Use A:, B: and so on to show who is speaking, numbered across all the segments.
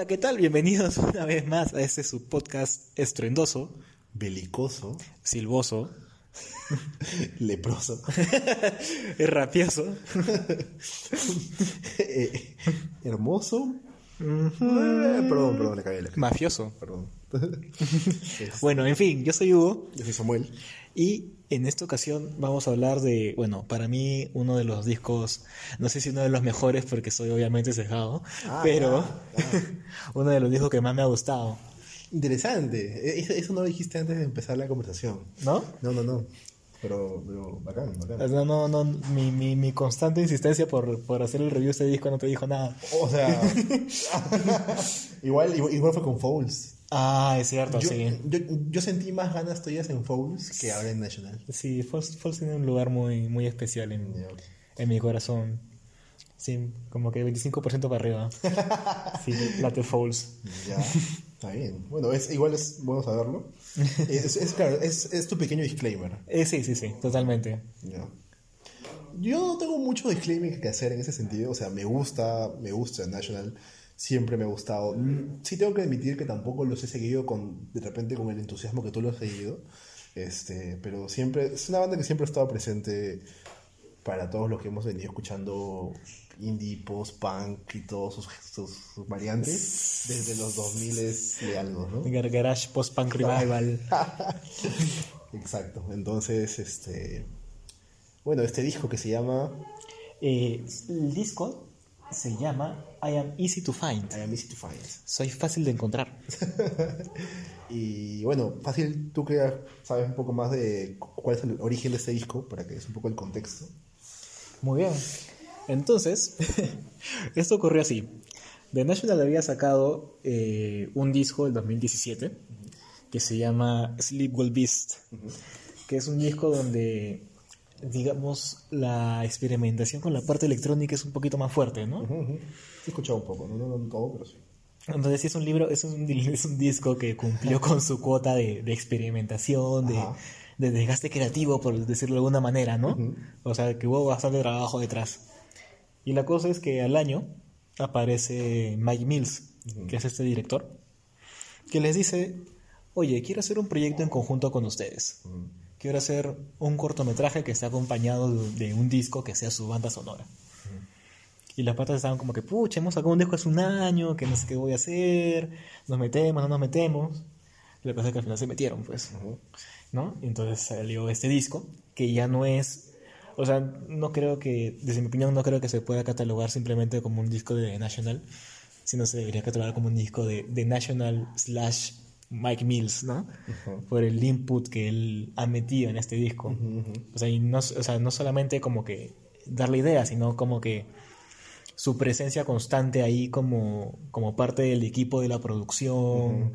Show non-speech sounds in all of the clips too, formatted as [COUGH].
A: Hola, ¿qué tal? Bienvenidos [LAUGHS] una vez más a este su podcast estruendoso,
B: belicoso,
A: silboso, [LAUGHS]
B: leproso, [LAUGHS]
A: rapioso,
B: eh, hermoso. Eh, perdón, perdón, le caí.
A: mafioso.
B: Perdón.
A: Bueno, en fin, yo soy Hugo
B: Yo soy Samuel.
A: Y en esta ocasión vamos a hablar de, bueno, para mí uno de los discos, no sé si uno de los mejores porque soy obviamente cejado,
B: Ah,
A: pero [LAUGHS] uno de los discos que más me ha gustado,
B: Interesante. Eh, Eso, eso no lo dijiste antes de empezar la conversación.
A: ¿no?
B: No, no, no. Pero, pero bacán, bacán.
A: No, no, no, mi, mi, mi constante insistencia por, por hacer el review de este disco no te dijo nada.
B: O sea, igual, [LAUGHS] [LAUGHS] igual, igual fue con Fouls.
A: Ah, es cierto,
B: Yo,
A: sí.
B: yo, yo sentí más ganas tuyas en Fouls que ahora en National.
A: Sí, Falls, Falls tiene un lugar muy, muy especial en, en mi corazón. Sí, como que 25% para arriba. [LAUGHS] Sí, late Falls.
B: Ya, está bien. Bueno, es, igual es bueno saberlo. [LAUGHS] Es, es, claro, es, es tu pequeño disclaimer.
A: Eh, sí, sí, sí, totalmente.
B: Yo no tengo mucho disclaimer que hacer en ese sentido. O sea, me gusta, me gusta National. Siempre me ha gustado. Mm, Sí tengo que admitir que tampoco los he seguido con, de repente con el entusiasmo que tú los has seguido. Este, pero siempre, es una banda que siempre ha estado presente para todos los que hemos venido escuchando indie, post-punk y todos sus, sus, sus variantes desde los 2000 de algo, ¿no?
A: Gar- Garage Post-Punk Revival. [LAUGHS]
B: Exacto. Entonces, este. Bueno, este disco que se llama
A: Eh, el disco se llama I Am Easy to Find.
B: I Am Easy to Find.
A: Soy fácil de encontrar. [LAUGHS]
B: Y bueno, fácil, tú que sabes un poco más de cu- cuál es el origen de este disco, para que es un poco el contexto.
A: Muy bien. Entonces, [LAUGHS] esto ocurrió así. The National había sacado eh, un disco del 2017 que se llama Sleep Will Beast, que es un disco donde, digamos, la experimentación con la parte electrónica es un poquito más fuerte, ¿no?
B: Ujú. Sí, he escuchado un poco, no, no, no todo, pero sí.
A: Entonces es un libro, es un, es un disco que cumplió con su cuota de, de experimentación, de, de desgaste creativo, por decirlo de alguna manera, ¿no?
B: Ujú.
A: O sea, que hubo bastante trabajo detrás. Y la cosa es que al año aparece Mike Mills, que es este director, que les dice, oye, quiero hacer un proyecto en conjunto con ustedes. Quiero hacer un cortometraje que esté acompañado de, un disco que sea su banda sonora. Y las patas estaban como que, pucha, hemos sacado un disco hace un año, que no sé qué voy a hacer, nos metemos, no nos metemos. Lo que pasa es que al final se metieron, pues. ¿No? Y entonces salió este disco, que ya no es. O sea, no creo que, desde mi opinión, no creo que se pueda catalogar simplemente como un disco de The National, sino se debería catalogar como un disco de The National slash Mike Mills, ¿no? Por el input que él ha metido en este disco. O sea, y no, o sea, no solamente como que darle ideas, sino como que su presencia constante ahí como, como parte del equipo de la producción,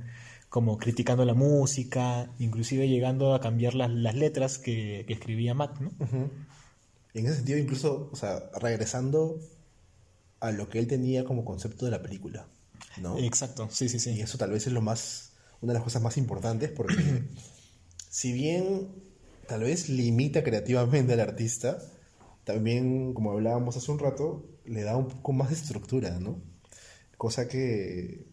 A: como criticando la música, inclusive llegando a cambiar las, las letras que, que escribía Matt, ¿no?
B: En ese sentido, incluso, o sea, regresando a lo que él tenía como concepto de la película, ¿no?
A: Exacto, sí, sí,
B: Y
A: sí.
B: eso tal vez es lo más, una de las cosas más importantes porque [CLEARS THROAT] si bien tal vez limita creativamente al artista, también, como hablábamos hace un rato, le da un poco más de estructura, ¿no? Cosa que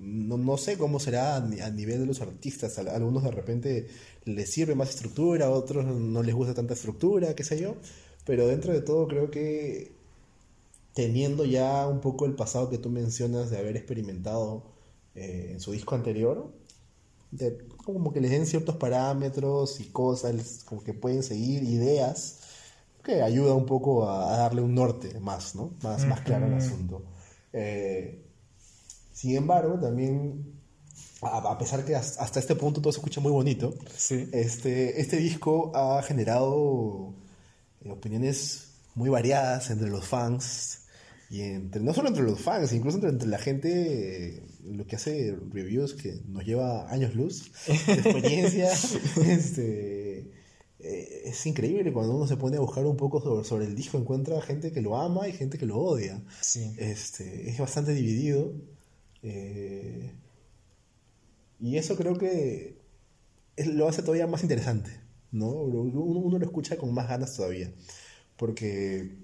B: no, no sé cómo será a, ni- a nivel de los artistas. A, a algunos de repente les sirve más estructura, a otros no les gusta tanta estructura, qué sé yo. Pero dentro de todo creo que teniendo ya un poco el pasado que tú mencionas de haber experimentado eh, en su disco anterior, de- como que les den ciertos parámetros y cosas, como que pueden seguir ideas, que ayuda un poco a, a darle un norte más, ¿no? Más, más claro al asunto. Eh, sin embargo, también, a, a pesar que has- hasta este punto todo se escucha muy bonito,
A: Sí.
B: este, este disco ha generado eh, opiniones muy variadas entre los fans. Y entre, no solo entre los fans, incluso entre, entre la gente, eh, lo que hace reviews que nos lleva años luz de [LAUGHS] experiencia, este, eh, es increíble cuando uno se pone a buscar un poco sobre, sobre el disco, encuentra gente que lo ama y gente que lo odia.
A: Sí.
B: Este, es bastante dividido. eh, y eso creo que es- lo hace todavía más interesante, ¿no? Uno, uno lo escucha con más ganas todavía. Porque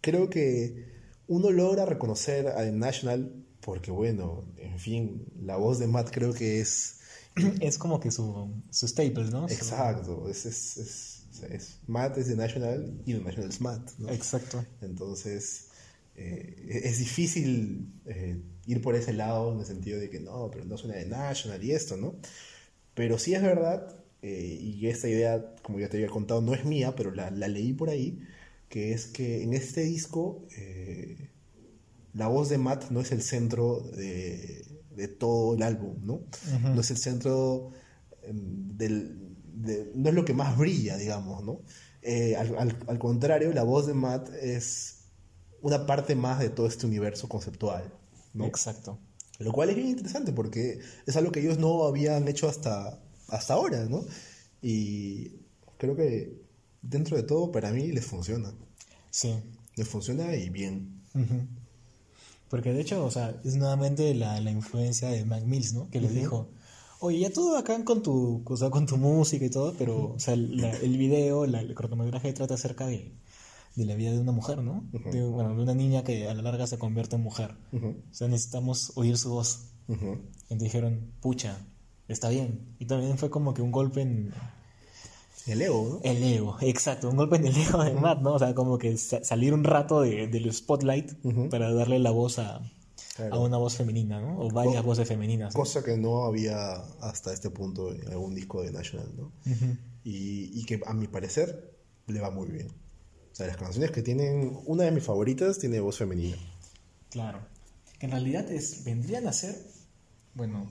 B: creo que uno logra reconocer a The National, porque bueno, en fin, la voz de Matt creo que es... [CLEARS THROAT]
A: Es como que su, su staples, ¿no?
B: Exacto, es, es, es- Matt es The National y The National es Matt, ¿no?
A: Exacto.
B: Entonces, eh, es difícil eh, ir por ese lado en el sentido de que no, pero no suena de National y esto, ¿no? Pero sí es verdad, eh, y esta idea, como ya te había contado, no es mía, pero la, la leí por ahí, que es que en este disco eh, la voz de Matt no es el centro de, de todo el álbum, ¿no? No es el centro em, del... de- no es lo que más brilla, digamos, ¿no? Eh, al, al- al contrario, la voz de Matt es una parte más de todo este universo conceptual, ¿no?
A: Exacto.
B: Lo cual es bien interesante porque es algo que ellos no habían hecho hasta, hasta ahora, ¿no? Y creo que dentro de todo, para mí, les funciona.
A: Sí.
B: Les funciona y bien.
A: Ujú. Porque de hecho, o sea, es nuevamente la, la influencia de Mac Mills, ¿no? Que le dijo, oye, ya todo acá con tu, o sea, con tu música y todo, pero, o sea, la- el video, la- el cortometraje trata acerca de, de la vida de una mujer, ¿no? de, bueno, de una niña que a la larga se convierte en mujer.
B: Ujú,
A: O sea, necesitamos oír su voz.
B: ujú.
A: Entonces dijeron, pucha, está bien. Y también fue como que un golpe en
B: El ego, ¿no?
A: el ego, exacto, un golpe en el ego de Matt, ¿no? O sea, como que sa- salir un rato de- del spotlight para darle la voz a,
B: Claro.
A: a una voz femenina, ¿no? O varias voces femeninas. ¿no?
B: Cosa que no había hasta este punto en algún disco de National, ¿no? Y, y que a mi parecer le va muy bien. O sea, las canciones que tienen, una de mis favoritas tiene voz femenina.
A: Claro. Que en realidad es, vendrían a ser, bueno,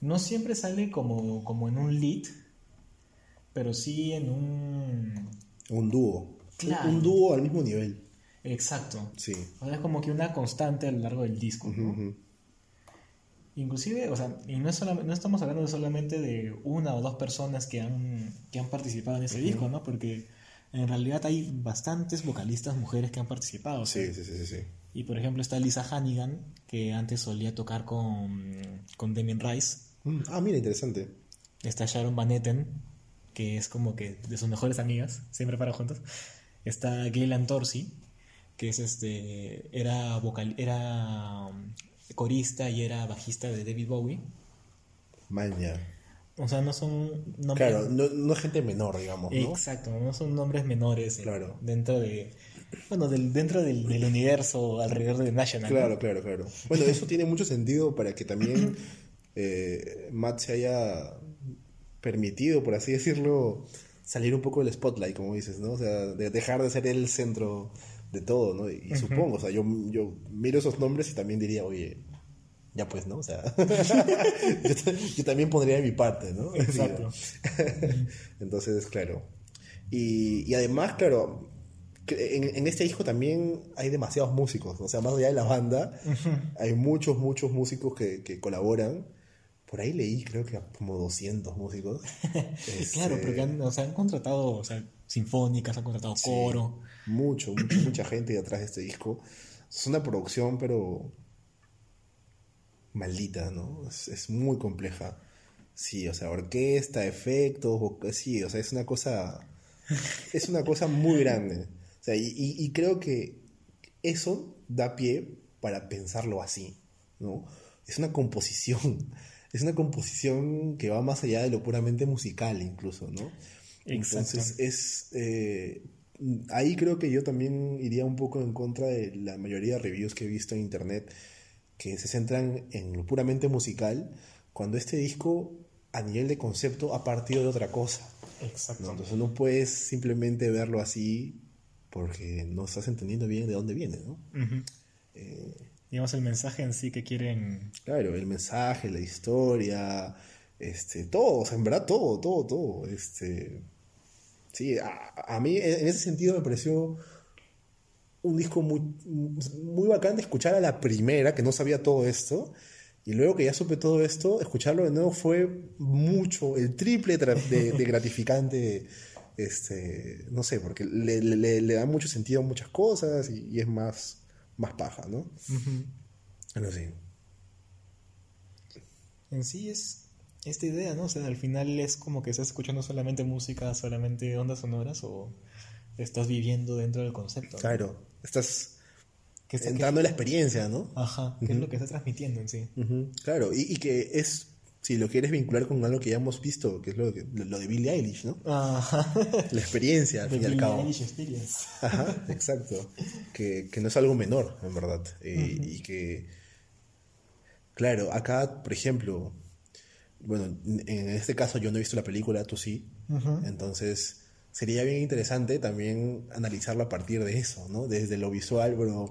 A: no siempre sale como, como en un lead, pero sí en un...
B: Un dúo.
A: Claro.
B: Un, dúo al mismo nivel.
A: Exacto.
B: Sí.
A: O sea, es como que una constante a lo largo del disco, ¿no? Inclusive, o sea, y no, es no estamos hablando solamente de una o dos personas que han, que han participado en ese disco, ¿no? Porque en realidad hay bastantes vocalistas mujeres que han participado. o sea,
B: Sí, sí, sí, sí, sí.
A: Y por ejemplo está Lisa Hannigan, que antes solía tocar con, con Damien Rice.
B: Mm, Ah, mira, interesante.
A: Está Sharon Van Etten, que es como que de sus mejores amigas, siempre para juntos. Está Gaylan Torsi, que es este era vocal era um, corista y era bajista de David Bowie.
B: Maña.
A: O sea, no son nombres
B: Claro, no, no es gente menor, digamos, ¿no?
A: Exacto, no son nombres menores eh,
B: Claro.
A: dentro de bueno, del, dentro del, del [LAUGHS] universo alrededor de National. ¿no?
B: Claro, claro, claro. Bueno, eso tiene mucho sentido para que también [CLEARS THROAT] eh, Matt se haya permitido, por así decirlo, salir un poco del spotlight, como dices, ¿no? O sea, de dejar de ser el centro de todo, ¿no? Y, y supongo, o sea, yo, yo miro esos nombres y también diría, oye, ya pues, ¿no? O sea, [LAUGHS] yo, yo también pondría de mi parte, ¿no? [LAUGHS]
A: Exacto. [LAUGHS]
B: Entonces, claro. Y, y además, claro, en, en este disco también hay demasiados músicos. O sea, más allá de la banda, hay muchos, muchos músicos que, que colaboran. Por ahí leí, creo que como 200 músicos. [LAUGHS]
A: Claro,
B: Este,
A: porque han, o sea, han contratado o sea, sinfónicas, han contratado coro.
B: Mucho, mucho, mucha gente detrás de este disco. Es una producción, pero maldita, ¿no? Es, es muy compleja. Sí, o sea, orquesta, efectos, sí, o sea, es una cosa, es una cosa muy grande. O sea, y, y- y creo que eso da pie para pensarlo así, ¿no? Es una composición, es una composición que va más allá de lo puramente musical incluso, ¿no?
A: Exacto.
B: Entonces es, eh, ahí creo que yo también iría un poco en contra de la mayoría de reviews que he visto en internet que se centran en lo puramente musical, cuando este disco a nivel de concepto ha partido de otra cosa. ¿no?
A: Exacto.
B: Entonces no puedes simplemente verlo así porque no estás entendiendo bien de dónde viene, ¿no?
A: Digamos el mensaje en sí que quieren.
B: Claro, el mensaje, la historia, este, todo, o sea, en verdad todo, todo, todo. Este, sí, a, mí en ese sentido me pareció un disco muy, muy bacán de escuchar a la primera, que no sabía todo esto. Y luego que ya supe todo esto, escucharlo de nuevo fue mucho, el triple de, gratificante. Este, no sé, porque le, da mucho sentido a muchas cosas y es más, más paja, ¿no?
A: En sí es esta idea, ¿no? O sea, al final es como que estás escuchando solamente música, solamente ondas sonoras o estás viviendo dentro del concepto. ¿no?
B: Claro, estás
A: Que está-
B: entrando en la experiencia, ¿no?
A: Ajá, ¿qué es lo que estás transmitiendo en sí?
B: Claro, y, y que es, si lo quieres vincular con algo que ya hemos visto, que es lo, que- lo de Billie Eilish, ¿no?
A: Ajá. [LAUGHS]
B: La experiencia, al fin y al cabo.
A: Eilish Experience.
B: Ajá, exacto. Que, que no es algo menor, en verdad. Eh, Y que, claro, acá, por ejemplo, bueno, en este caso yo no he visto la película, tú sí. Entonces, sería bien interesante también analizarlo a partir de eso, ¿no? Desde lo visual, bueno,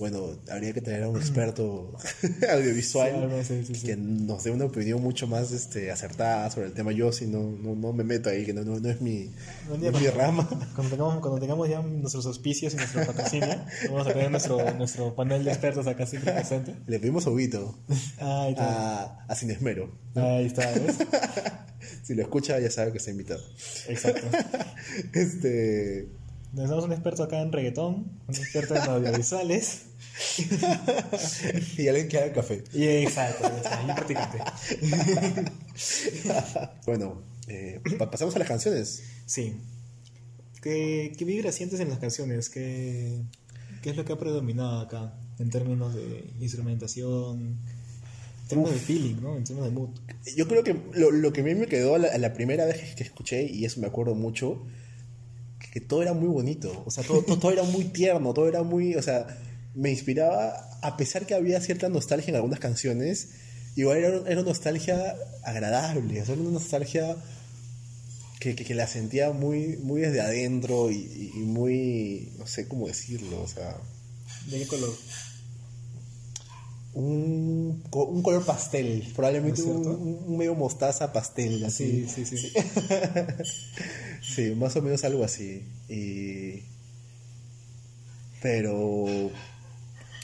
B: bueno, habría que tener a un experto [LAUGHS] audiovisual
A: Sí, sí, sí, sí.
B: que nos dé una opinión mucho más este, acertada sobre el tema. Yo sí no, no, no me meto ahí, que no, no, no es mi, no mi rama.
A: Cuando tengamos, cuando tengamos ya nuestros auspicios y nuestro patrocinio, vamos a tener nuestro, nuestro panel de expertos acá siempre presente.
B: Le pedimos a Huguito, [LAUGHS]
A: está.
B: a, a Sin Esmero.
A: Ahí está, ¿ves? [LAUGHS]
B: Si lo escucha, ya sabe que está invitado.
A: Exacto.
B: Este.
A: Tenemos un experto acá en reggaetón, un experto en audiovisuales. [LAUGHS]
B: y alguien que haga café.
A: Y exacto, y practicante. [LAUGHS]
B: Bueno, eh, pa- pasamos a las canciones.
A: Sí. ¿Qué, qué vibra sientes en las canciones? ¿Qué, ¿Qué es lo que ha predominado acá en términos de instrumentación? En términos de feeling, ¿no? En términos de mood.
B: Yo creo que lo, lo que a mí me quedó a la, la primera vez que escuché, y eso me acuerdo mucho, que todo era muy bonito. O sea, todo, todo, todo era muy tierno, todo era muy. O sea, me inspiraba, a pesar que había cierta nostalgia en algunas canciones, igual era, era una nostalgia agradable, o sea, era una nostalgia que, que, que la sentía muy, muy desde adentro y, muy. No sé cómo decirlo, o sea.
A: ¿De qué color?
B: Un, co- un color pastel, probablemente un- un medio mostaza pastel, así.
A: Sí, sí, sí. [LAUGHS]
B: Sí, más o menos algo así. Y... Pero...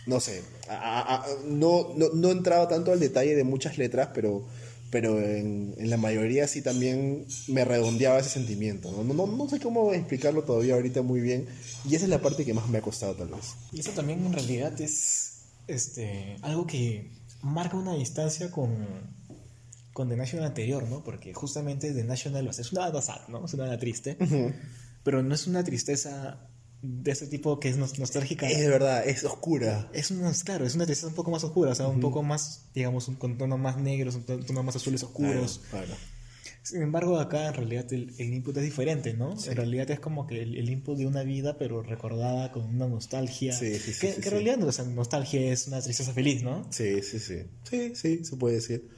B: No sé. a- no, no, no entraba tanto al detalle de muchas letras, pero, pero en, en la mayoría sí también me redondeaba ese sentimiento. ¿no? No, no, no sé cómo explicarlo todavía ahorita muy bien. Y esa es la parte que más me ha costado tal vez.
A: Y eso también en realidad es este algo que marca una distancia con, con The National anterior, ¿no? Porque justamente The National o sea, es una banda sad, ¿no? Es una banda triste, pero no es una tristeza de ese tipo que es nos- nostálgica.
B: Es de verdad, es oscura.
A: Es una, claro, es una tristeza un poco más oscura, o sea, un poco más, digamos, un, con tonos más negros, un ton- tonos más azules oscuros.
B: Claro, claro.
A: Sin embargo, acá en realidad el, el input es diferente, ¿no? En realidad es como que el, el input de una vida, pero recordada con una nostalgia.
B: Sí, sí, sí,
A: que,
B: sí,
A: que en
B: sí.
A: realidad no, o sea, nostalgia es una tristeza feliz, ¿no?
B: Sí, sí, sí. Sí, sí, se puede decir.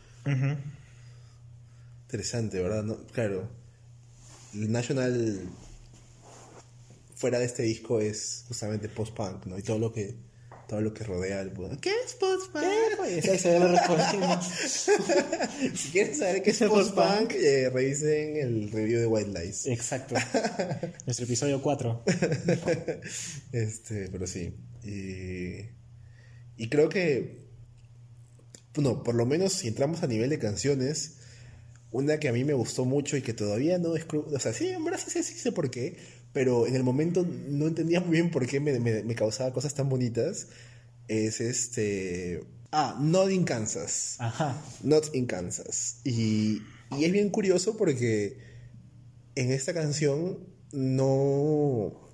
B: Interesante, ¿verdad? No, claro. El National fuera de este disco es justamente post-punk, ¿no? Y todo lo que todo lo que rodea al ¿Qué es post-punk?
A: Ve la respuesta. [LAUGHS]
B: Si quieren saber qué es post-punk, eh, revisen el review de White Lies.
A: Exacto. [LAUGHS] Nuestro episodio 4. [LAUGHS]
B: Este, pero sí. Y, y creo que, bueno, por lo menos si entramos a nivel de canciones, una que a mí me gustó mucho y que todavía no es... O sea, sí, en verdad sí, sí, sí sé por qué, pero en el momento no entendía muy bien por qué me, me- me causaba cosas tan bonitas, es este... Ah, Not in Kansas.
A: Ajá.
B: Not in Kansas. Y, y es bien curioso porque en esta canción no.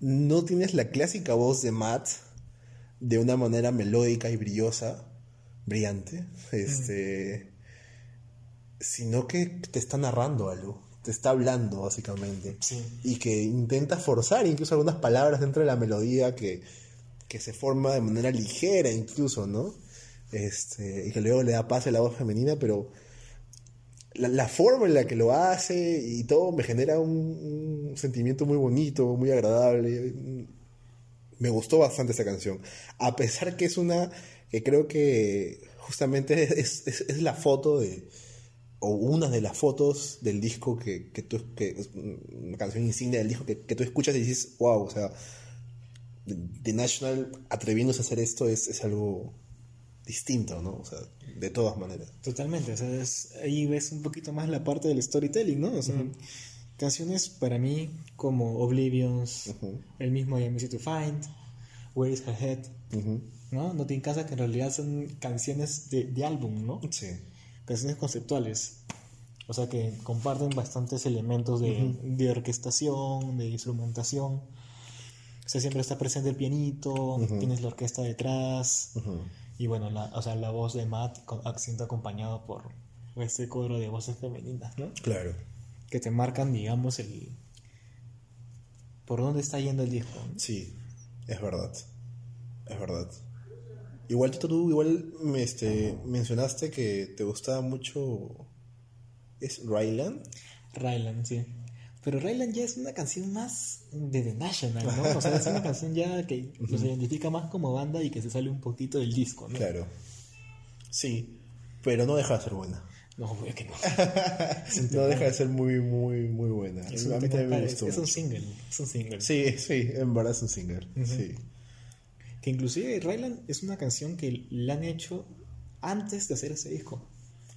B: No tienes la clásica voz de Matt de una manera melódica y brillosa, brillante, este, sino que te está narrando algo, te está hablando básicamente.
A: Sí.
B: Y que intenta forzar incluso algunas palabras dentro de la melodía que, que se forma de manera ligera incluso, ¿no? Este, y que luego le da pase a la voz femenina, pero la, la forma en la que lo hace y todo me genera un, un sentimiento muy bonito, muy agradable. Me gustó bastante esa canción. A pesar que es una que creo que justamente es, es- es la foto de, o una de las fotos del disco que, que tú, que es una canción insignia del disco que, que tú escuchas y dices, wow, o sea, The National atreviéndose a hacer esto es, es algo distinto, ¿no? O sea, de todas maneras.
A: Totalmente, o sea, es- ahí ves un poquito más la parte del storytelling, ¿no? O sea, canciones para mí como Oblivions, el mismo I Am Easy to Find, Where is Her Head. ¿no? No te casa que en realidad son canciones de, de álbum, ¿no?
B: Sí.
A: Canciones conceptuales. O sea que comparten bastantes elementos de, de orquestación, de instrumentación. O sea, siempre está presente el pianito, tienes la orquesta detrás. Y bueno, la, o sea, la voz de Matt con- siendo acompañado por este coro de voces femeninas, ¿no?
B: Claro.
A: Que te marcan, digamos, el... por dónde está yendo el disco.
B: Sí, es verdad. Es verdad. Igual tú, tú igual me, este, mencionaste que te gustaba mucho... ¿Es Ryland?
A: Ryland, sí. Pero Ryland ya es una canción más de The National, ¿no? O sea, es una [LAUGHS] canción ya que los identifica más como banda y que se sale un poquito del disco, ¿no?
B: Claro. Sí, pero no deja de ser buena.
A: No, obvio que no. [LAUGHS]
B: No deja de ser muy, muy, muy buena.
A: Es un,
B: a mí
A: tema
B: también me
A: padre,
B: gustó.
A: es un
B: mucho.
A: single, es un single.
B: Sí, sí, en verdad es un single. Sí.
A: Que inclusive Ryland es una canción que la han hecho antes de hacer ese disco.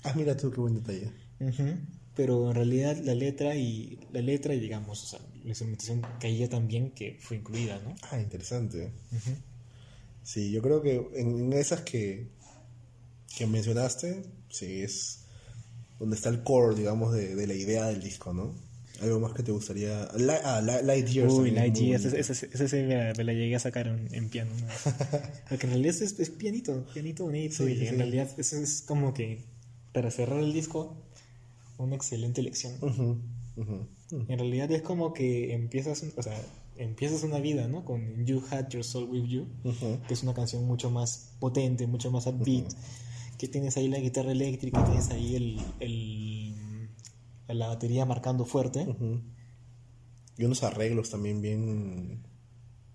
B: Ah, mira tú qué buen detalle.
A: Ujú. Pero en realidad la letra y la letra y digamos, o sea, la instrumentación caía también que fue incluida, ¿no?
B: Ah, interesante. Sí, yo creo que en, en esas que, que mencionaste, sí, es donde está el core, digamos, de, de la idea del disco, ¿no? Algo más que te gustaría... Li- ah, Li- Light Years.
A: Uy,
B: también
A: Light
B: es muy
A: Years,
B: bonito.
A: ese, ese, ese sí me, me la llegué a sacar en, en piano. ¿no? [LAUGHS] Porque en realidad es, es pianito, pianito bonito.
B: Sí,
A: y
B: sí.
A: en realidad eso es como que para cerrar el disco, una excelente elección.
B: Ujú, ujú.
A: En realidad es como que empiezas, o sea, empiezas una vida, ¿no? Con You Had Your Soul With You, que es una canción mucho más potente, mucho más upbeat, que tienes ahí la guitarra eléctrica, tienes ahí el, el- la batería marcando fuerte.
B: Ujú. Y unos arreglos también bien...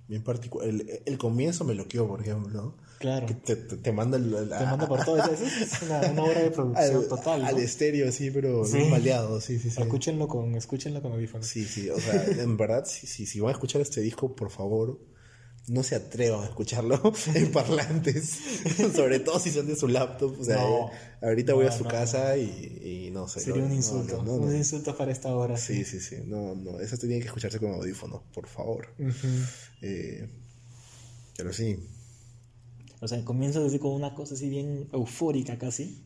B: Bien particulares. El, el comienzo me loqueó, por ejemplo, ¿no?
A: Claro.
B: Que te, te, te manda el,
A: Te manda por todo. Es, [LAUGHS] es una, una obra de producción [LAUGHS]
B: al,
A: total. ¿no?
B: al estéreo, sí, pero
A: Sí.
B: bien maleado, sí, sí, sí.
A: Escúchenlo con, escúchenlo con audífonos.
B: Sí, sí, o sea, en verdad, si, si, si van a escuchar este disco, por favor, no se atrevan a escucharlo [LAUGHS] en parlantes, [LAUGHS] sobre todo si son de su laptop. O sea,
A: No.
B: eh, ahorita voy a su
A: no,
B: casa y, y no sé.
A: Sería un insulto. Un insulto para esta hora.
B: Sí, sí, sí, no, no, eso tiene que escucharse con audífonos, por favor. Eh, pero sí.
A: O sea, comienzas así con una cosa así bien eufórica casi.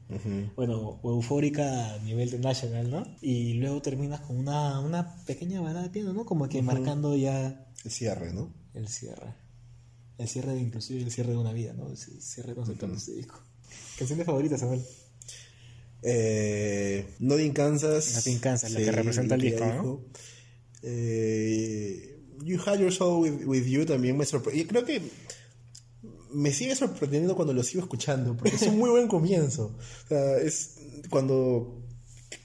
A: Bueno, eufórica a nivel de National, ¿no? Y luego terminas con una, una pequeña balada de piano, ¿no? Como que marcando ya
B: El cierre, ¿no?
A: el cierre. El cierre de inclusive el cierre de una vida, ¿no? El cierre conceptual de este disco. ¿Canciones favoritas, Samuel?
B: Eh, Nothing Kansas.
A: Nothing Kansas, la que representa el disco, ¿no?
B: dijo. Eh, you Had Your Soul with, with You también me sorprendió. Y creo que me sigue sorprendiendo cuando lo sigo escuchando, porque es un muy buen comienzo. O sea, es cuando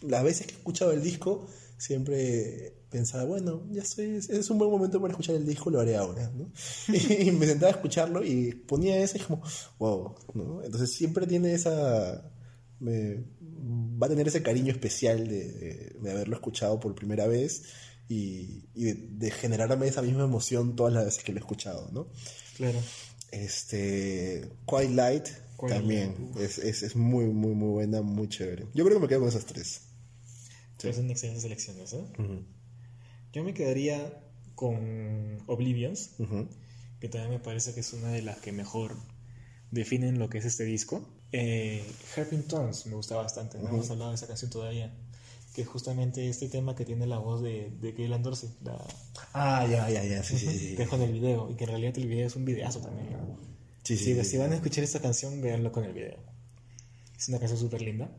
B: las veces que he escuchado el disco, siempre pensaba, bueno, ya estoy, es, un buen momento para escuchar el disco, lo haré ahora, ¿no? [LAUGHS] Y, me sentaba a escucharlo y ponía ese y como, wow, ¿no? Entonces siempre tiene esa... me- va a tener ese cariño especial de, de- de haberlo escuchado por primera vez y, y de, de generarme esa misma emoción todas las veces que lo he escuchado, ¿no?
A: Claro.
B: Este, Quiet Light
A: Quiet
B: también es, es, es muy, muy, muy buena, muy chévere. Yo creo que me quedo con esas tres.
A: Son excelentes selecciones, ¿eh? Yo me quedaría con Oblivions,
B: Ujú.
A: que también me parece que es una de las que mejor definen lo que es este disco. Eh, Tones me gusta bastante, no hemos hablado de esa canción todavía. Que es justamente este tema que tiene la voz de, de Gaylan Dorsey, la-
B: Ah, ya, ya, ya, sí, sí, sí.
A: que es con el video, y que en realidad el video es un videazo también. ¿no?
B: Sí, sí,
A: si,
B: sí,
A: si van a escuchar esta canción, véanlo con el video. Es una canción súper linda.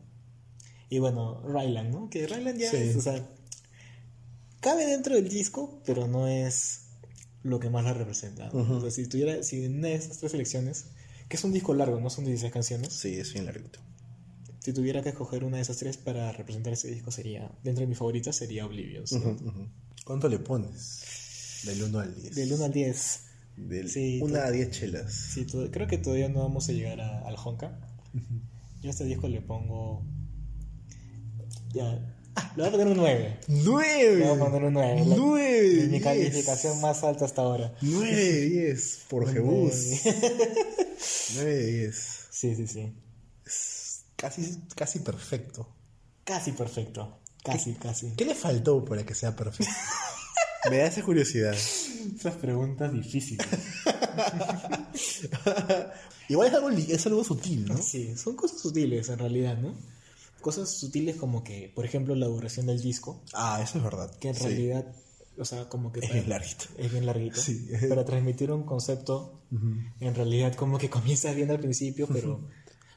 A: Y bueno, Ryland, ¿no? Que Ryland ya
B: Sí.
A: es, o sea, cabe dentro del disco, pero no es lo que más la representa. ¿no? O sea, si tuviera, si en esas tres selecciones, que es un disco largo, no son 16 canciones,
B: Sí, es bien larguito.
A: si tuviera que escoger una de esas tres para representar ese disco, sería, dentro de mis favoritas, sería Oblivions. ¿no?
B: Ujú, ujú. ¿Cuánto le pones? Del 1 al 10.
A: Del 1 al 10.
B: Del
A: Sí,
B: 1
A: to-
B: a 10 chelas.
A: Sí, creo que todavía no vamos a llegar a- al Honka. Yo a este disco le pongo. Ya. Le voy a poner un 9.
B: ¡Nueve!
A: Le voy a poner un 9. La-
B: ¡Nueve!
A: Mi
B: diez.
A: calificación más alta hasta ahora.
B: 9 de 10 por Jebus.
A: nueve.
B: 9 de 10.
A: Sí, sí, sí.
B: Es casi, casi perfecto.
A: Casi perfecto. Casi, casi.
B: ¿Qué le faltó para que sea perfecto? [LAUGHS] Me da esa curiosidad.
A: Esas preguntas difíciles. [LAUGHS]
B: Igual es algo, es algo sutil, ¿no?
A: Sí, son cosas sutiles en realidad, ¿no? Cosas sutiles como que, por ejemplo, la duración del disco,
B: Ah, eso es verdad.
A: que en
B: Sí.
A: realidad, o sea, como que...
B: Es bien larguito.
A: Es bien larguito.
B: Sí.
A: Para transmitir un concepto, en realidad como que [LAUGHS] comienza bien al principio, pero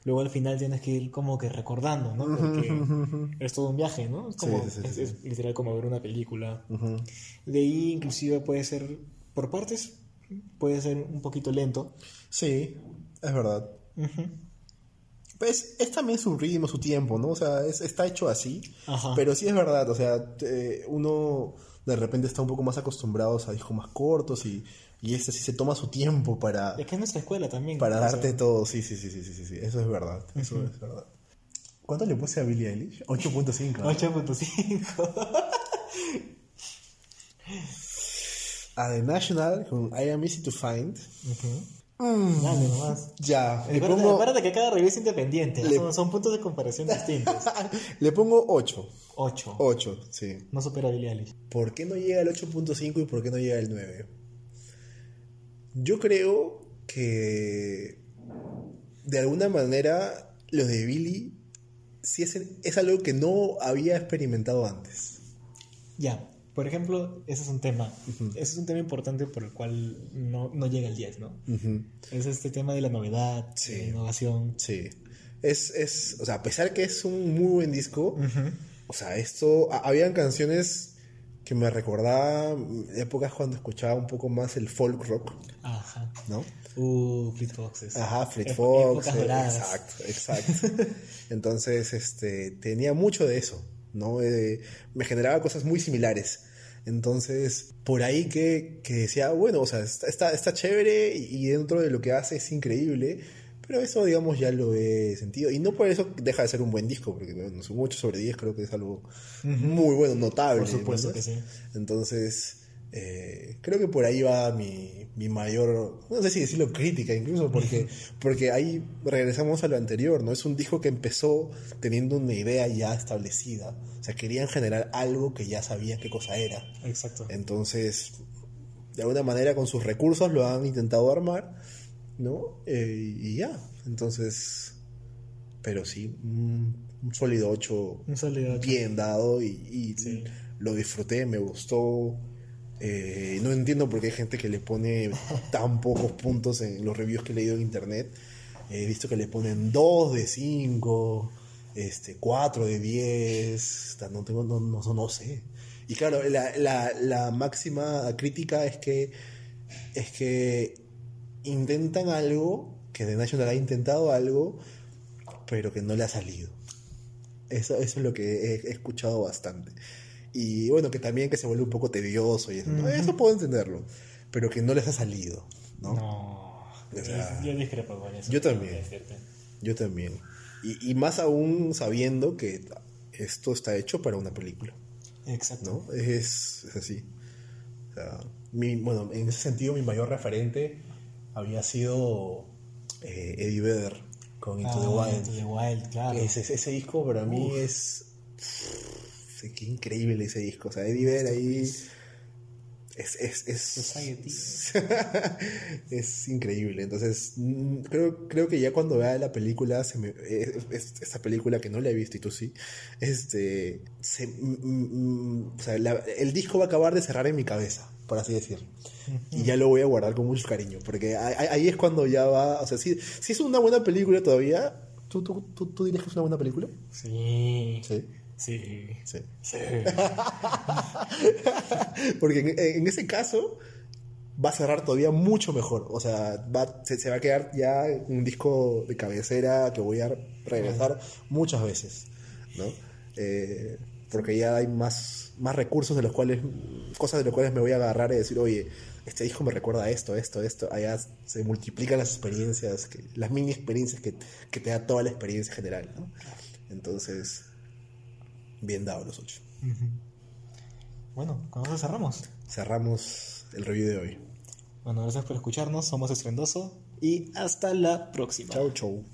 A: luego al final tienes que ir como que recordando, ¿no? Porque es todo un viaje, ¿no? Es, como,
B: Sí,
A: es, es literal como ver una película. De ahí inclusive puede ser, por partes, puede ser un poquito lento.
B: Sí, es verdad. Pues es también su ritmo, su tiempo, ¿no? O sea, es- está hecho así.
A: Ajá.
B: Pero sí es verdad, o sea, eh, uno de repente está un poco más acostumbrado a discos más cortos y, y este sí se toma su tiempo para,
A: Es que es nuestra escuela también.
B: para
A: o sea,
B: darte todo. Sí, sí, sí, sí, sí, sí, eso es verdad. Eso es verdad. ¿Cuánto le puse a Billie Eilish? 8.5.
A: 8.5.
B: A The National con I Am Easy to Find.
A: Dale nomás.
B: Ya, le
A: Acuérdate,
B: pongo,
A: acuérdate que cada review es independiente.
B: Le-
A: Son, son puntos de comparación distintos. [LAUGHS]
B: le pongo 8.
A: 8.
B: 8, sí.
A: No supera a Billie Eilish.
B: ¿Por qué no llega al 8.5 y por qué no llega al 9? Yo creo que de alguna manera lo de Billy sí es, es algo que no había experimentado antes.
A: Ya. Por ejemplo, ese es un tema. Ese es un tema importante por el cual no, no llega al 10, ¿no? Es este tema de la novedad,
B: Sí.
A: de la innovación.
B: Sí. Es, es, o sea, a pesar que es un muy buen disco, o sea, esto, a- habían canciones que me recordaban épocas cuando escuchaba un poco más el folk rock,
A: Ajá.
B: ¿no?
A: Uh, Fleet Foxes.
B: Ajá, Fleet Fox.
A: épocas doradas.
B: Exacto, exacto. [LAUGHS] Entonces, este, tenía mucho de eso, ¿no? Eh, me generaba cosas muy similares. Entonces, por ahí que, que decía, bueno, o sea, está, está, está chévere y, y dentro de lo que hace es increíble, pero eso, digamos, ya lo he sentido. Y no por eso deja de ser un buen disco, porque no son 8 sobre 10, creo que es algo muy bueno, notable.
A: Por supuesto
B: ¿no?
A: que sí.
B: Entonces, eh, creo que por ahí va mi, mi mayor, no sé si decirlo crítica incluso, porque, porque ahí regresamos a lo anterior, ¿no? Es un disco que empezó teniendo una idea ya establecida. O sea, querían generar algo que ya sabían qué cosa era.
A: Exacto.
B: Entonces, de alguna manera con sus recursos lo han intentado armar, ¿no? Eh, y ya. Entonces, pero sí, un, un sólido 8
A: Un sólido
B: bien dado y, y
A: Sí.
B: lo disfruté, me gustó. Eh, no entiendo por qué hay gente que le pone tan pocos puntos en los reviews que he leído en internet. He visto que le ponen 2 de 5, este, 4 de 10. ta- No, tengo, no, no, no sé. Y claro, la, la, máxima crítica es que, es que intentan algo, que The National ha intentado algo, pero que no le ha salido. Eso, es lo que he escuchado bastante. Y bueno, que también que se vuelve un poco tedioso y eso. ¿no? Eso puedo entenderlo. Pero que no les ha salido, ¿no?
A: No.
B: O sea,
A: yo, discrepo con eso.
B: yo también. Yo también. Y, y más aún sabiendo que esto está hecho para una película,
A: Exacto.
B: ¿no? Es, es así. O sea, mi- bueno, en ese sentido mi mayor referente había sido eh, Eddie Vedder con Into the
A: Ah,
B: Wild.
A: Into the Wild, claro.
B: Ese, ese disco para mí es. Pff, qué increíble ese disco. O sea, Eddie Vedder ahí. Es, es, es,
A: Society. [LAUGHS]
B: es increíble. Entonces, mm, creo, creo que ya cuando vea la película, se me, eh, es- esta película que no la he visto y tú sí, este, se- mm, mm, o sea, la- el disco va a acabar de cerrar en mi cabeza, por así decirlo. Y ya lo voy a guardar con mucho cariño, porque ahí, ahí es cuando ya va, o sea, si, si es una buena película todavía, ¿tú, tú, tú, tú dirías que es una buena película?
A: Sí.
B: Sí.
A: Sí.
B: Sí.
A: Sí. [LAUGHS]
B: Porque en, en ese caso va a cerrar todavía mucho mejor. O sea, va, se, se va a quedar ya un disco de cabecera que voy a regresar muchas veces, ¿no? Eh, porque ya hay más, más recursos de los cuales, cosas de los cuales me voy a agarrar y decir, oye, este disco me recuerda a esto, esto, esto. Allá se multiplican las experiencias, que, las mini experiencias que, que te da toda la experiencia general, ¿no? Entonces, Bien dado los 8.
A: Bueno, con eso cerramos.
B: Cerramos el review de hoy.
A: Bueno, gracias por escucharnos. Somos Estrendoso y hasta la próxima.
B: Chau, chau.